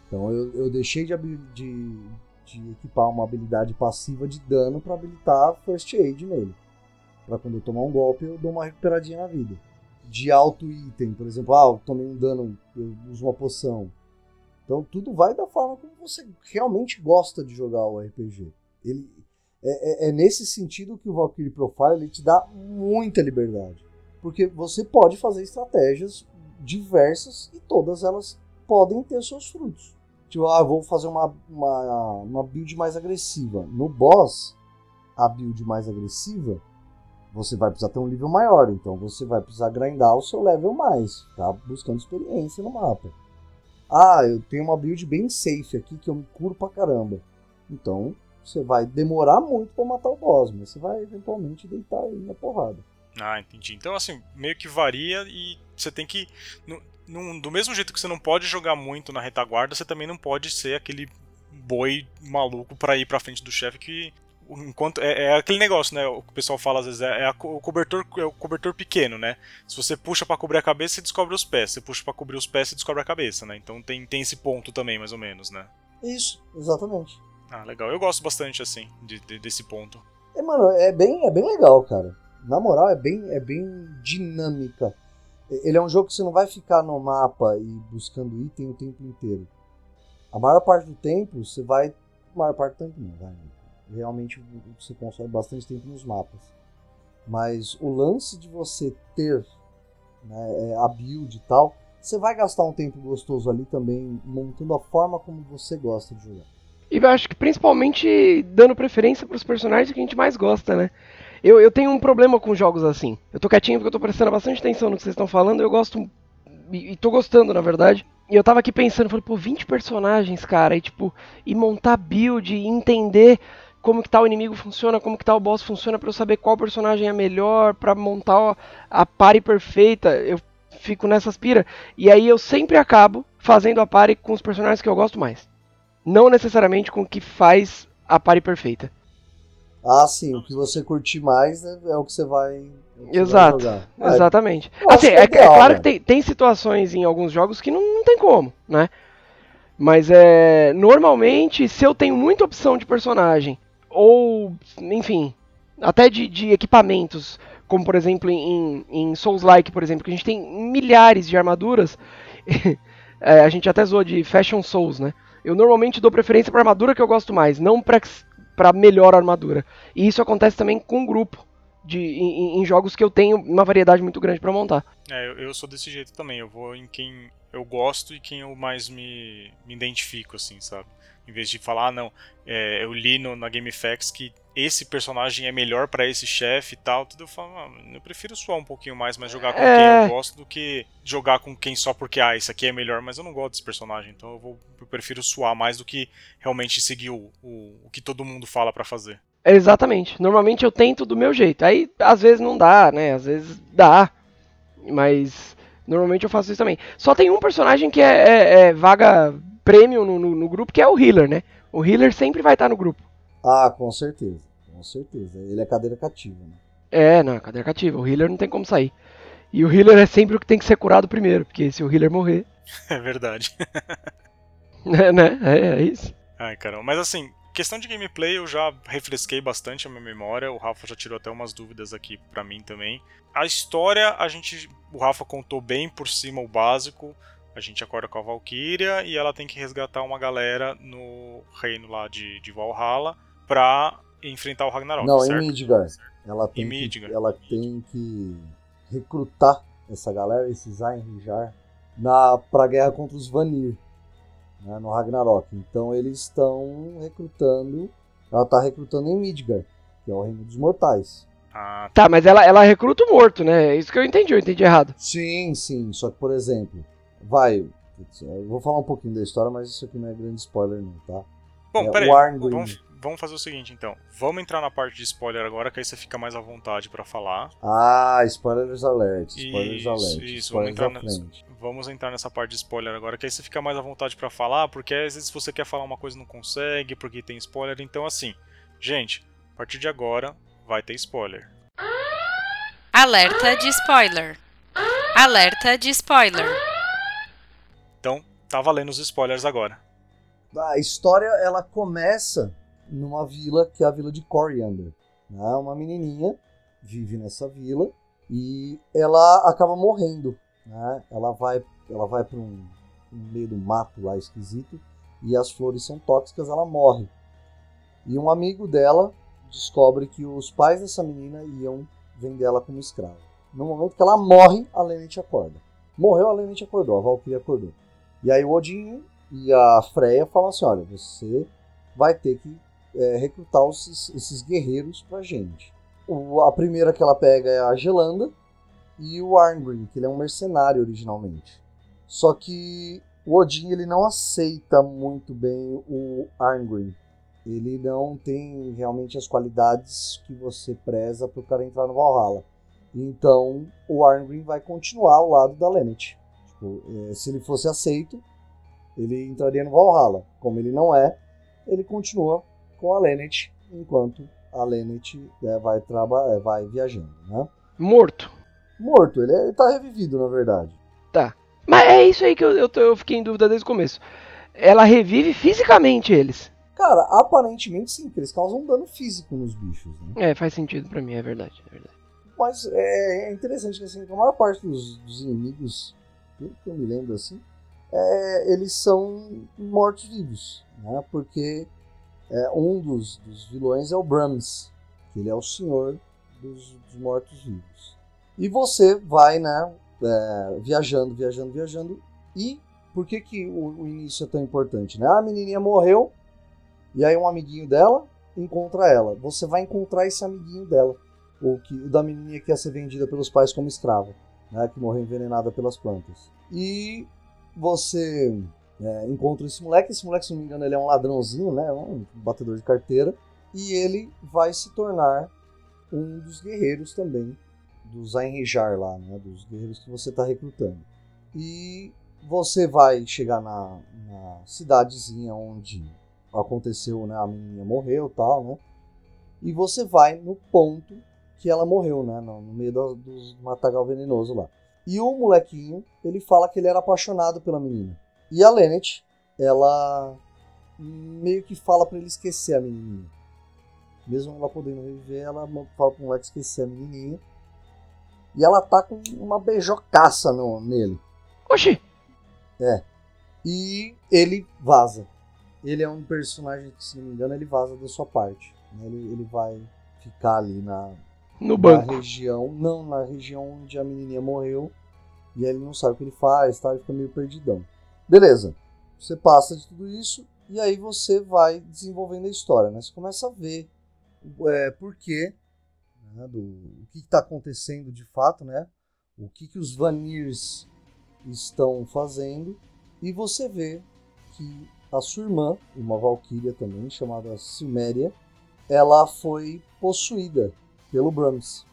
Então eu, eu deixei de, de, de equipar uma habilidade passiva de dano para habilitar first aid nele. Para quando eu tomar um golpe, eu dou uma recuperadinha na vida de alto item. Por exemplo, ah, eu tomei um dano, eu uso uma poção. Então tudo vai da forma como você realmente gosta de jogar o RPG. Ele, é, é, é nesse sentido que o Valkyrie Profile ele te dá muita liberdade. Porque você pode fazer estratégias diversas e todas elas podem ter seus frutos. Tipo, ah, vou fazer uma, uma, uma build mais agressiva. No boss, a build mais agressiva você vai precisar ter um nível maior, então você vai precisar grindar o seu level mais, tá? Buscando experiência no mapa. Ah, eu tenho uma build bem safe aqui que eu me curo pra caramba. Então, você vai demorar muito para matar o boss, mas você vai eventualmente deitar ele na porrada. Ah, entendi. Então, assim, meio que varia e você tem que. No, no, do mesmo jeito que você não pode jogar muito na retaguarda, você também não pode ser aquele boi maluco para ir pra frente do chefe que enquanto é, é, aquele negócio, né? O que o pessoal fala às vezes é, é a, o cobertor é o cobertor pequeno, né? Se você puxa para cobrir a cabeça, você descobre os pés. Se você puxa para cobrir os pés, você descobre a cabeça, né? Então tem, tem esse ponto também, mais ou menos, né? Isso, exatamente. Ah, legal. Eu gosto bastante assim de, de, desse ponto. É, mano, é bem, é bem legal, cara. Na moral, é bem, é bem dinâmica. Ele é um jogo que você não vai ficar no mapa e buscando item o tempo inteiro. A maior parte do tempo, você vai. A maior parte do tempo não, vai realmente você consome bastante tempo nos mapas. Mas o lance de você ter né, é, a build e tal, você vai gastar um tempo gostoso ali também, montando a forma como você gosta de jogar. E eu acho que principalmente dando preferência para os personagens que a gente mais gosta, né? Eu, eu tenho um problema com jogos assim. Eu tô quietinho porque eu tô prestando bastante atenção no que vocês estão falando, eu gosto. E, e tô gostando, na verdade. E eu tava aqui pensando, falei, pô, 20 personagens, cara, e tipo, e montar build, e entender como que tal inimigo funciona, como que tal boss funciona para eu saber qual personagem é melhor para montar a pare perfeita. Eu fico nessa aspira e aí eu sempre acabo fazendo a pare com os personagens que eu gosto mais. Não necessariamente com o que faz a pare perfeita. Ah, sim, o que você curtir mais é, é o que você vai. Que Exato, vai ah, exatamente. Assim, é, é, é, claro que tem, tem situações em alguns jogos que não, não tem como, né? Mas é. Normalmente, se eu tenho muita opção de personagem ou, enfim, até de, de equipamentos, como por exemplo em, em Souls-like, por exemplo, que a gente tem milhares de armaduras, é, a gente até zoa de Fashion Souls, né? Eu normalmente dou preferência para armadura que eu gosto mais, não para melhor armadura. E isso acontece também com um grupo. De, em, em, jogos que eu tenho uma variedade muito grande para montar. É, eu, eu, sou desse jeito também. Eu vou em quem eu gosto e quem eu mais me, me identifico, assim, sabe? Em vez de falar, ah, não, é, eu li no, na GameFAQs que esse personagem é melhor para esse chefe e tal, tudo eu falo, ah, eu prefiro suar um pouquinho mais, mas jogar com É. quem eu gosto do que jogar com quem só porque, ah, esse aqui é melhor, mas eu não gosto desse personagem, então eu, vou, eu prefiro suar mais do que realmente seguir o, o, o que todo mundo fala pra fazer. Exatamente. Normalmente eu tento do meu jeito. Aí às vezes não dá, né? Às vezes dá. Mas normalmente eu faço isso também. Só tem um personagem que é, é- é vaga premium no, no- no grupo, que é o healer, né? O healer sempre vai estar no grupo. Ah, com certeza. Com certeza. Ele é cadeira cativa, né? É, não, cadeira cativa. O healer não tem como sair. E o healer é sempre o que tem que ser curado primeiro, porque se o healer morrer, É verdade. né? né? É, é isso. Ai, caramba. Mas assim, questão de gameplay eu já refresquei bastante a minha memória. O Rafa já tirou até umas dúvidas aqui pra mim também. A história, a gente. O Rafa contou bem por cima o básico. A gente acorda com a Valkyria e ela tem que resgatar uma galera no reino lá de, de Valhalla pra enfrentar o Ragnarok, Não, certo? em Midgard. Ela tem, Em que, Midgard. ela tem que recrutar essa galera, esses Einherjar, na pra guerra contra os Vanir, né, no Ragnarok. Então eles estão recrutando, ela tá recrutando em Midgard, que é o reino dos mortais. Ah, Tá, mas ela, ela recruta o morto, né? É isso que eu entendi, eu entendi errado. Sim, sim, só que por exemplo, vai, putz, eu vou falar um pouquinho da história, mas isso aqui não é grande spoiler não, tá? Bom, É, peraí. Vamos, vamos fazer o seguinte então. Vamos entrar na parte de spoiler agora, que aí você fica mais à vontade pra falar. Ah, spoilers alert, spoilers Isso, alert, isso, vamos spoilers à entrar nessa-. Vamos entrar nessa parte de spoiler agora, que aí você fica mais à vontade pra falar, porque às vezes você quer falar uma coisa e não consegue, porque tem spoiler. Então, assim, gente, a partir de agora vai ter spoiler. Alerta de spoiler. Alerta de spoiler. Então, tá valendo os spoilers agora. A história ela começa numa vila que é a vila de Coriander. Né? Uma menininha vive nessa vila e ela acaba morrendo. Né? Ela vai, ela vai para um, um meio do mato lá esquisito e as flores são tóxicas, ela morre. E um amigo dela descobre que os pais dessa menina iam vender ela como escrava. No momento que ela morre, a Lennet acorda. Morreu, a Lennet acordou, a Valkyrie acordou. E aí o Odin e a Freya falam assim: olha, você vai ter que é, recrutar esses, esses guerreiros pra gente. O- a primeira que ela pega é a Gelanda e o Arngrim, que ele é um mercenário originalmente. Só que o Odin ele não aceita muito bem o Arngrim. Ele não tem realmente as qualidades que você preza para o cara entrar no Valhalla. Então o Arngrim vai continuar ao lado da Lennet. Tipo, eh, se ele fosse aceito, ele entraria no Valhalla. Como ele não é, ele continua com a Lennet enquanto a Lennet eh, vai, traba- eh, vai viajando. Né? Morto. Morto, ele, ele tá revivido na verdade. Mas é isso aí que eu, eu, eu fiquei em dúvida desde o começo. Ela revive fisicamente eles. Cara, aparentemente sim, porque eles causam dano físico nos bichos. Né? É, faz sentido pra mim, é verdade. É verdade. Mas é, é interessante que assim, a maior parte dos, dos inimigos, pelo que eu me lembro assim, é, eles são mortos-vivos, né? Porque é, um dos, dos vilões é o Brahms, que ele é o senhor dos, dos mortos-vivos. E você vai, né, é, viajando, viajando, viajando. E por que, que o, o início é tão importante? Né? A menininha morreu, e aí um amiguinho dela encontra ela. Você vai encontrar esse amiguinho dela o que da menininha que ia ser vendida pelos pais como escrava, né, que morreu envenenada pelas plantas. E você é, encontra esse moleque, esse moleque, se não me engano, ele é um ladrãozinho, né, um batedor de carteira, e ele vai se tornar um dos guerreiros também dos Ainrejar lá, né, dos guerreiros que você está recrutando. E você vai chegar na, na cidadezinha onde aconteceu, né, a menininha morreu, tal, né? E você vai no ponto que ela morreu, né? No, meio do, do matagal venenoso lá. E o molequinho, ele fala que ele era apaixonado pela menina. E a Lennet, ela meio que fala pra ele esquecer a menininha. Mesmo ela podendo reviver, ela fala pro moleque esquecer a menininha. E ela tá com uma beijocaça no, nele. Oxi! E ele vaza. Ele é um personagem que, se não me engano, ele vaza da sua parte. né? Ele, ele vai ficar ali na, No na banco. região, não, na região onde a menininha morreu, e ele não sabe o que ele faz, tá? ele fica meio perdidão. Beleza, você passa de tudo isso, e aí você vai desenvolvendo a história, né? Você começa a ver é, por quê, né, do, o que está acontecendo de fato, né? O que, que os Vanirs estão fazendo. E você vê que a sua irmã, uma valquíria também, chamada Silméria, ela foi possuída pelo Brahms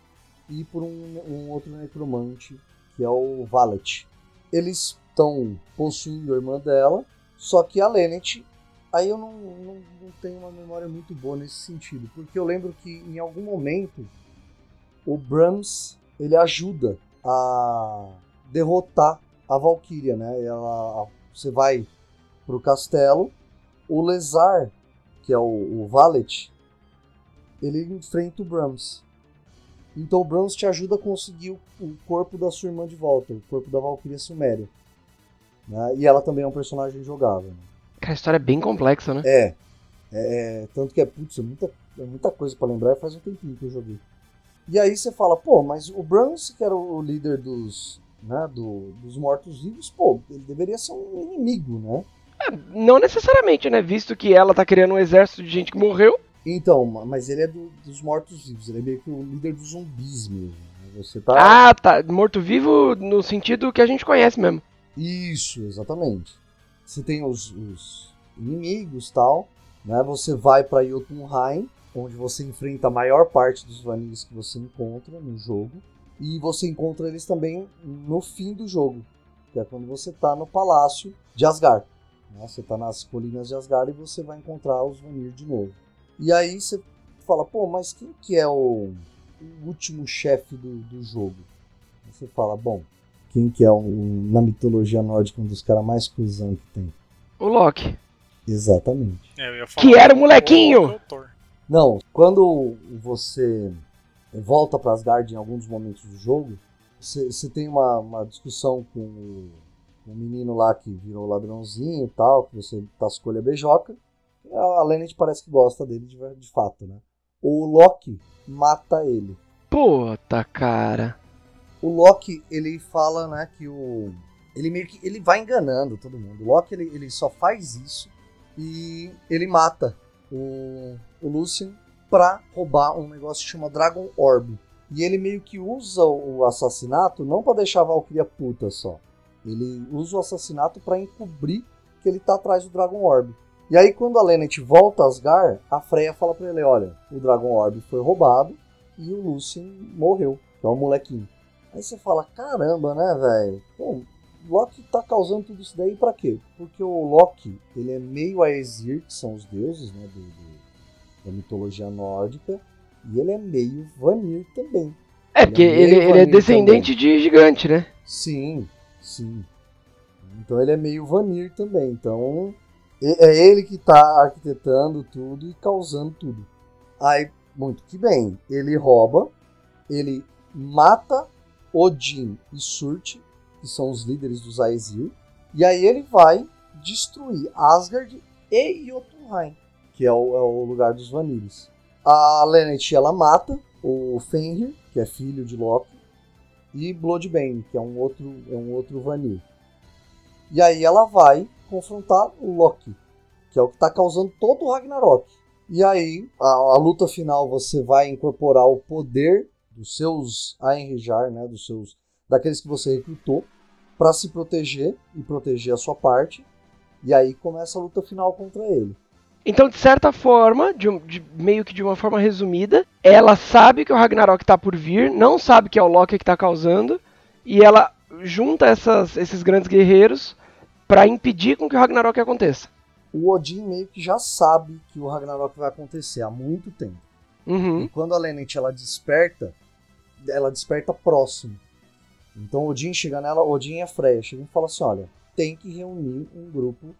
e por um, um outro necromante, que é o Valet. Eles estão possuindo a irmã dela, só que a Lennet, aí eu não, não, não tenho uma memória muito boa nesse sentido, porque eu lembro que em algum momento o Brahms ele ajuda a derrotar a Valkyria, né? Ela, você vai pro castelo, o Lesar, que é o, o Valet, ele enfrenta o Brahms. Então o Brahms te ajuda a conseguir o, corpo da sua irmã de volta, o corpo da Valkyria Suméria. Né? E ela também é um personagem jogável. Né? Cara, a história é bem complexa, né? É. é, é tanto que é, putz, é muita, é muita coisa para lembrar e faz um tempinho que eu joguei. E aí você fala, pô, mas o Brahms, que era o líder dos, né, do, dos mortos-vivos, pô, ele deveria ser um inimigo, né? É, não necessariamente, né? Visto que ela tá criando um exército de gente que morreu. Então, mas ele é do, dos mortos-vivos, ele é meio que o líder dos zumbis mesmo. Né? Você tá... Ah, tá. Morto-vivo no sentido que a gente conhece mesmo. Isso, exatamente. Você tem os, os inimigos tal, né? Você vai para Jotunheim, onde você enfrenta a maior parte dos Vanills que você encontra no jogo. E você encontra eles também no fim do jogo, que é quando você está no palácio de Asgard. Né? Você está nas colinas de Asgard e você vai encontrar os Vanir de novo. E aí você fala, pô, mas quem que é o, o último chefe do, do jogo? Você fala, bom, quem que é um, na mitologia nórdica um dos caras mais cuzão que tem? O Loki. Exatamente. É, que era o molequinho! Não, quando você volta para Asgard em alguns momentos do jogo, você tem uma, uma discussão com o, o, menino lá que virou ladrãozinho e tal, que você tá escolha beijoca. A Lennet parece que gosta dele de, de fato, né? O Loki mata ele. Puta, cara. O Loki, ele fala, né, que o... Ele meio que... Ele vai enganando todo mundo. O Loki, ele, ele só faz isso e ele mata o, o Lucian pra roubar um negócio que chama Dragon Orb. E ele meio que usa o assassinato não para deixar a Valkyria puta só. Ele usa o assassinato para encobrir que ele tá atrás do Dragon Orb. E aí quando a Lennet volta a Asgard, a Freya fala para ele, olha, o Dragon Orb foi roubado e o Lucian morreu, que é um molequinho. Aí você fala, caramba, né, velho? Bom, Loki tá causando tudo isso daí para quê? Porque o Loki, ele é meio Aesir, que são os deuses, né, do, do, da mitologia nórdica, e ele é meio Vanir também. É, porque ele, é ele, ele é descendente também. de gigante, né? Sim, sim. Então ele é meio Vanir também. Então é ele que tá arquitetando tudo e causando tudo. Aí, muito que bem, ele rouba, ele mata Odin e Surt, que são os líderes dos Aesir, e aí ele vai destruir Asgard e Jotunheim, que é o, é o lugar dos Vanires. A Lennet ela mata o Fenrir, que é filho de Loki, e Bloodbane, que é um outro é um outro Vanir. E aí ela vai confrontar o Loki, que é o que está causando todo o Ragnarok. E aí, a, a, luta final, você vai incorporar o poder dos seus Ainrijar, né, dos seus daqueles que você recrutou, para se proteger e proteger a sua parte. E aí começa a luta final contra ele. Então, de certa forma, de, de, meio que de uma forma resumida, ela sabe que o Ragnarok está por vir, não sabe que é o Loki que está causando, e ela junta essas, esses grandes guerreiros para impedir com que o Ragnarok aconteça. O Odin meio que já sabe que o Ragnarok vai acontecer há muito tempo. Uhum. E quando a Lennet ela desperta, ela desperta próximo. Então Odin chega nela, Odin e a Freya chegam e falam assim: olha, tem que reunir um grupo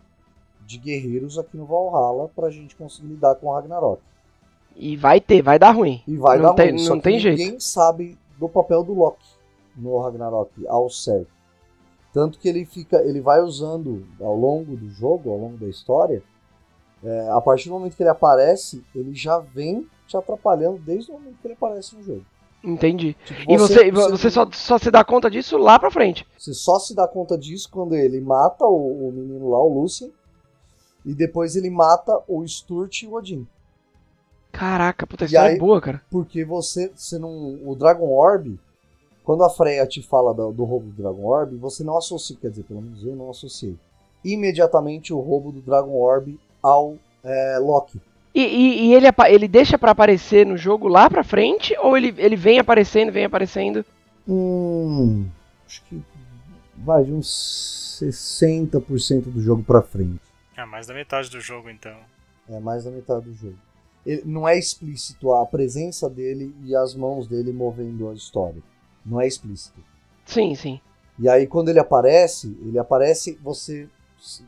de guerreiros aqui no Valhalla pra gente conseguir lidar com o Ragnarok. E vai ter, vai dar ruim. E vai não dar tem, ruim. Não tem jeito. Ninguém sabe do papel do Loki no Ragnarok ao certo. Tanto que ele fica, ele vai usando ao longo do jogo, ao longo da história, é, a partir do momento que ele aparece, ele já vem te atrapalhando desde o momento que ele aparece no jogo. Entendi. Tipo, e você, você, você só, só, se dá conta disso lá pra frente. Você só se dá conta disso quando ele mata o, o menino lá, o Lucien, e depois ele mata o Sturt e o Odin. Caraca, puta, aí- é boa, cara. Porque você, você não. O Dragon Orb, quando a Freya te fala do, do roubo do Dragon Orb, você não associa, quer dizer, pelo menos eu não associei, imediatamente o roubo do Dragon Orb ao é, Loki. E, e- e ele, ele deixa pra aparecer no jogo lá pra frente? Ou ele, ele vem aparecendo, vem aparecendo? Hum. Acho que vai de uns 60% do jogo pra frente. É mais da metade do jogo, então. É mais da metade do jogo. Ele, não é explícito a presença dele e as mãos dele movendo a história. Não é explícito. Sim, sim. E aí quando ele aparece, ele aparece, você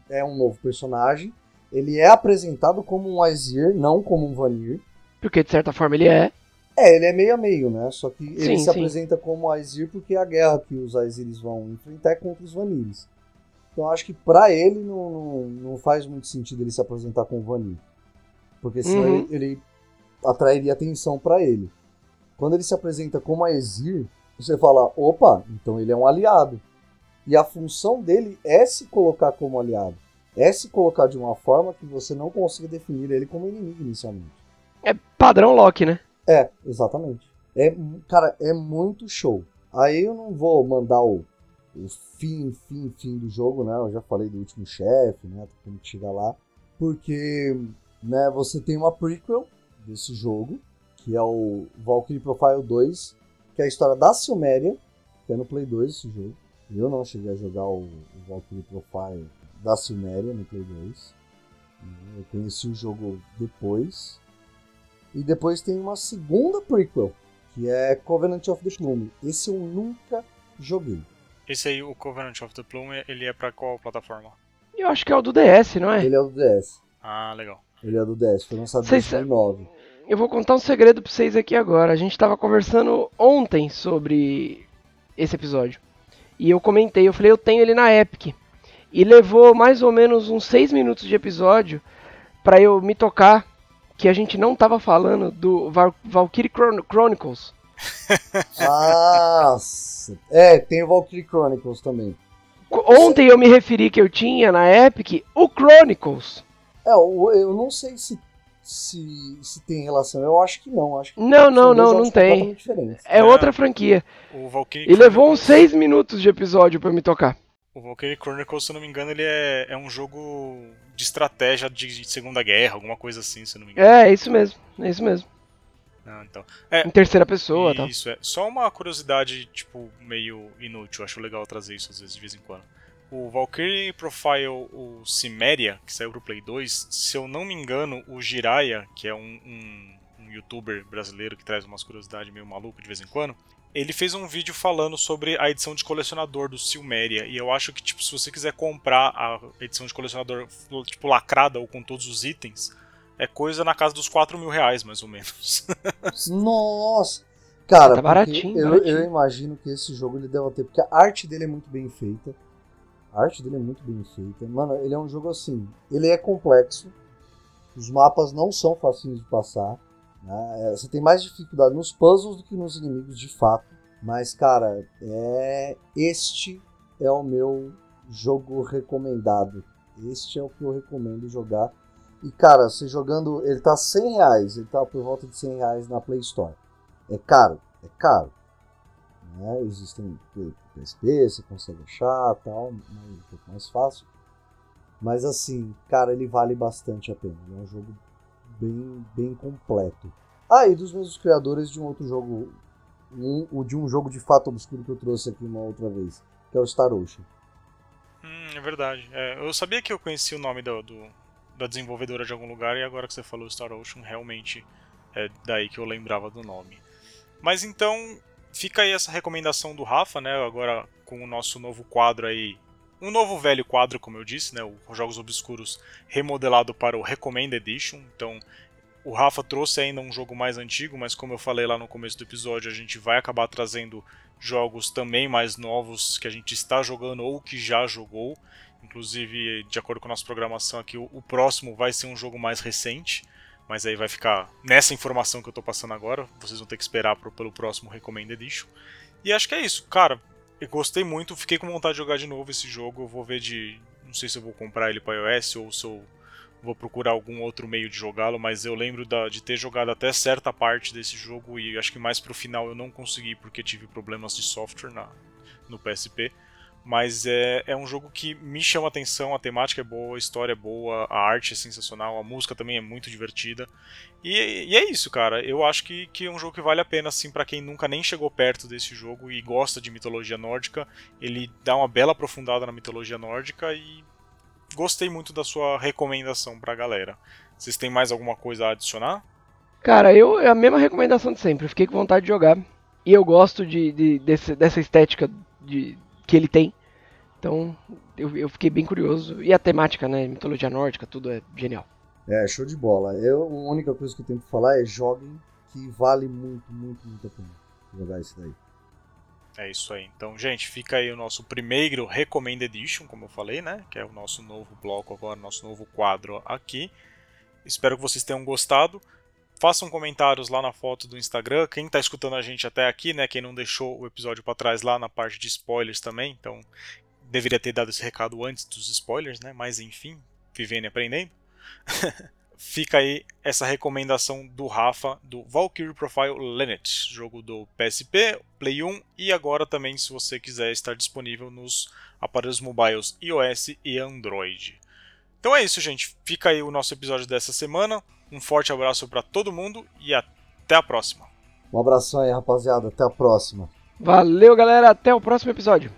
é um novo personagem. Ele é apresentado como um Aesir, não como um Vanir. Porque de certa forma ele é. É, ele é meio a meio, né? Só que ele Sim, se sim. apresenta como Aesir porque a guerra que os Aesirs vão enfrentar é contra os Vanires. Então acho que pra ele não, não, não faz muito sentido ele se apresentar como Vanir. Porque senão Uhum. ele, ele atrairia atenção pra ele. Quando ele se apresenta como Aesir, você fala, opa, então ele é um aliado. E a função dele é se colocar como aliado. É se colocar de uma forma que você não consiga definir ele como inimigo inicialmente. É padrão Loki, né? É, exatamente. É, cara, é muito show. Aí eu não vou mandar o, o fim, fim, fim do jogo, né? Eu já falei do último chefe, né? Como chegar lá. Porque, né, você tem uma prequel desse jogo, que é o Valkyrie Profile 2, que é a história da Silméria, que é no Play 2 esse jogo. Eu não cheguei a jogar o, o Valkyrie Profile da Silméria no Play 2. Eu conheci o jogo depois. E depois tem uma segunda prequel, que é Covenant of the Plume. Esse eu nunca joguei. Esse aí, o Covenant of the Plume, ele é pra qual plataforma? Eu acho que é o do DS, não é? Ele é do DS. Ah, legal. Ele é do DS, foi lançado em Vocês 2009. Eu vou contar um segredo pra vocês aqui agora. A gente tava conversando ontem sobre esse episódio. E eu comentei, eu falei, eu tenho ele na Epic. E levou mais ou menos uns 6 minutos de episódio pra eu me tocar que a gente não tava falando do Val Valkyrie Chron- Chronicles. Nossa! É, tem o Valkyrie Chronicles também. Ontem eu me referi que eu tinha na Epic o Chronicles. É, eu não sei se, se, se tem relação. Eu acho que não. Acho que Não, não, não, não tem. É É. outra franquia. O Valkyrie E levou uns Chronicles- 6 minutos de episódio pra eu me tocar. O Valkyrie Chronicles, se eu não me engano, ele é, é um jogo de estratégia de, de Segunda Guerra, alguma coisa assim, se eu não me engano. É, é isso mesmo. É isso mesmo. Ah, então. Em terceira pessoa, tá? Isso, é. Só uma curiosidade, tipo, meio inútil. Acho legal trazer isso às vezes, de vez em quando. O Valkyrie Profile, o Cimeria, que saiu pro Play 2, se eu não me engano, o Jiraiya, que é um, um, um youtuber brasileiro que traz umas curiosidades meio malucas de vez em quando, ele fez um vídeo falando sobre a edição de colecionador do Silmeria. E eu acho que, tipo, se você quiser comprar a edição de colecionador, tipo, lacrada ou com todos os itens, é coisa na casa dos 4 mil reais, mais ou menos. Nossa! Cara, Tá baratinho, eu, baratinho. eu imagino que esse jogo ele deva ter. Porque a arte dele é muito bem feita. A arte dele é muito bem feita. Mano, ele é um jogo assim. Ele é complexo. Os mapas não são facinhos de passar. né? É, Você tem mais dificuldade nos puzzles do que nos inimigos de fato. Mas, cara, é. Este é o meu jogo recomendado. Este é o que eu recomendo jogar. E, cara, você jogando. Ele tá 100 reais. Ele tá por volta de 100 reais na Play Store. É caro? É caro. Né? Existem PSP, você consegue achar tal, mas um pouco mais fácil. Mas assim, cara, ele vale bastante a pena. Ele é um jogo bem, bem completo. Ah, e dos mesmos criadores de um outro jogo. Um, o de um jogo de fato obscuro que eu trouxe aqui uma outra vez, que é o Star Ocean. Hum, é verdade. É, eu sabia que eu conhecia o nome do, do- da desenvolvedora de algum lugar, e agora que você falou Star Ocean, realmente é daí que eu lembrava do nome. Mas então, fica aí essa recomendação do Rafa, né? Agora com o nosso novo quadro aí. Um novo velho quadro, como eu disse, né? O Jogos Obscuros remodelado para o Recommend Edition. Então, o Rafa trouxe ainda um jogo mais antigo, mas como eu falei lá no começo do episódio, a gente vai acabar trazendo jogos também mais novos que a gente está jogando ou que já jogou. Inclusive, de acordo com a nossa programação aqui, o, o próximo vai ser um jogo mais recente. Mas aí vai ficar nessa informação que eu tô passando agora. Vocês vão ter que esperar pro, pelo próximo Recommend Edition. E acho que é isso. Cara, eu gostei muito. Fiquei com vontade de jogar de novo esse jogo. Eu vou ver de. Não sei se eu vou comprar ele para iOS ou se eu vou procurar algum outro meio de jogá-lo, mas eu lembro da, de ter jogado até certa parte desse jogo e acho que mais pro final eu não consegui porque tive problemas de software na, no PSP. Mas é, é um jogo que me chama atenção, a temática é boa, a história é boa, a arte é sensacional, a música também é muito divertida. E, e é isso, cara. Eu acho que, que é um jogo que vale a pena, assim, para quem nunca nem chegou perto desse jogo e gosta de mitologia nórdica. Ele dá uma bela aprofundada na mitologia nórdica e gostei muito da sua recomendação pra galera. Vocês têm mais alguma coisa a adicionar? Cara, eu é a mesma recomendação de sempre. Fiquei com vontade de jogar. E eu gosto de, de desse, dessa estética de, que ele tem. Então, eu, eu fiquei bem curioso. E a temática, né? Mitologia nórdica, tudo é genial. É, show de bola. Eu, a única coisa que eu tenho que falar é joguem, que vale muito, muito, muito a pena jogar isso daí. É isso aí. Então, gente, fica aí o nosso primeiro Recommended Edition, como eu falei, né? Que é o nosso novo bloco agora, nosso novo quadro aqui. Espero que vocês tenham gostado. Façam comentários lá na foto do Instagram. Quem está escutando a gente até aqui, né? Quem não deixou o episódio para trás lá na parte de spoilers também. Então, deveria ter dado esse recado antes dos spoilers, né? Mas enfim, vivendo e aprendendo. Fica aí essa recomendação do Rafa do Valkyrie Profile Lineage, jogo do PSP, Play 1 e agora também, se você quiser, estar disponível nos aparelhos mobiles iOS e Android. Então é isso, gente. Fica aí o nosso episódio dessa semana. Um forte abraço para todo mundo e até a próxima. Um abração aí, rapaziada. Até a próxima. Valeu, galera. Até o próximo episódio.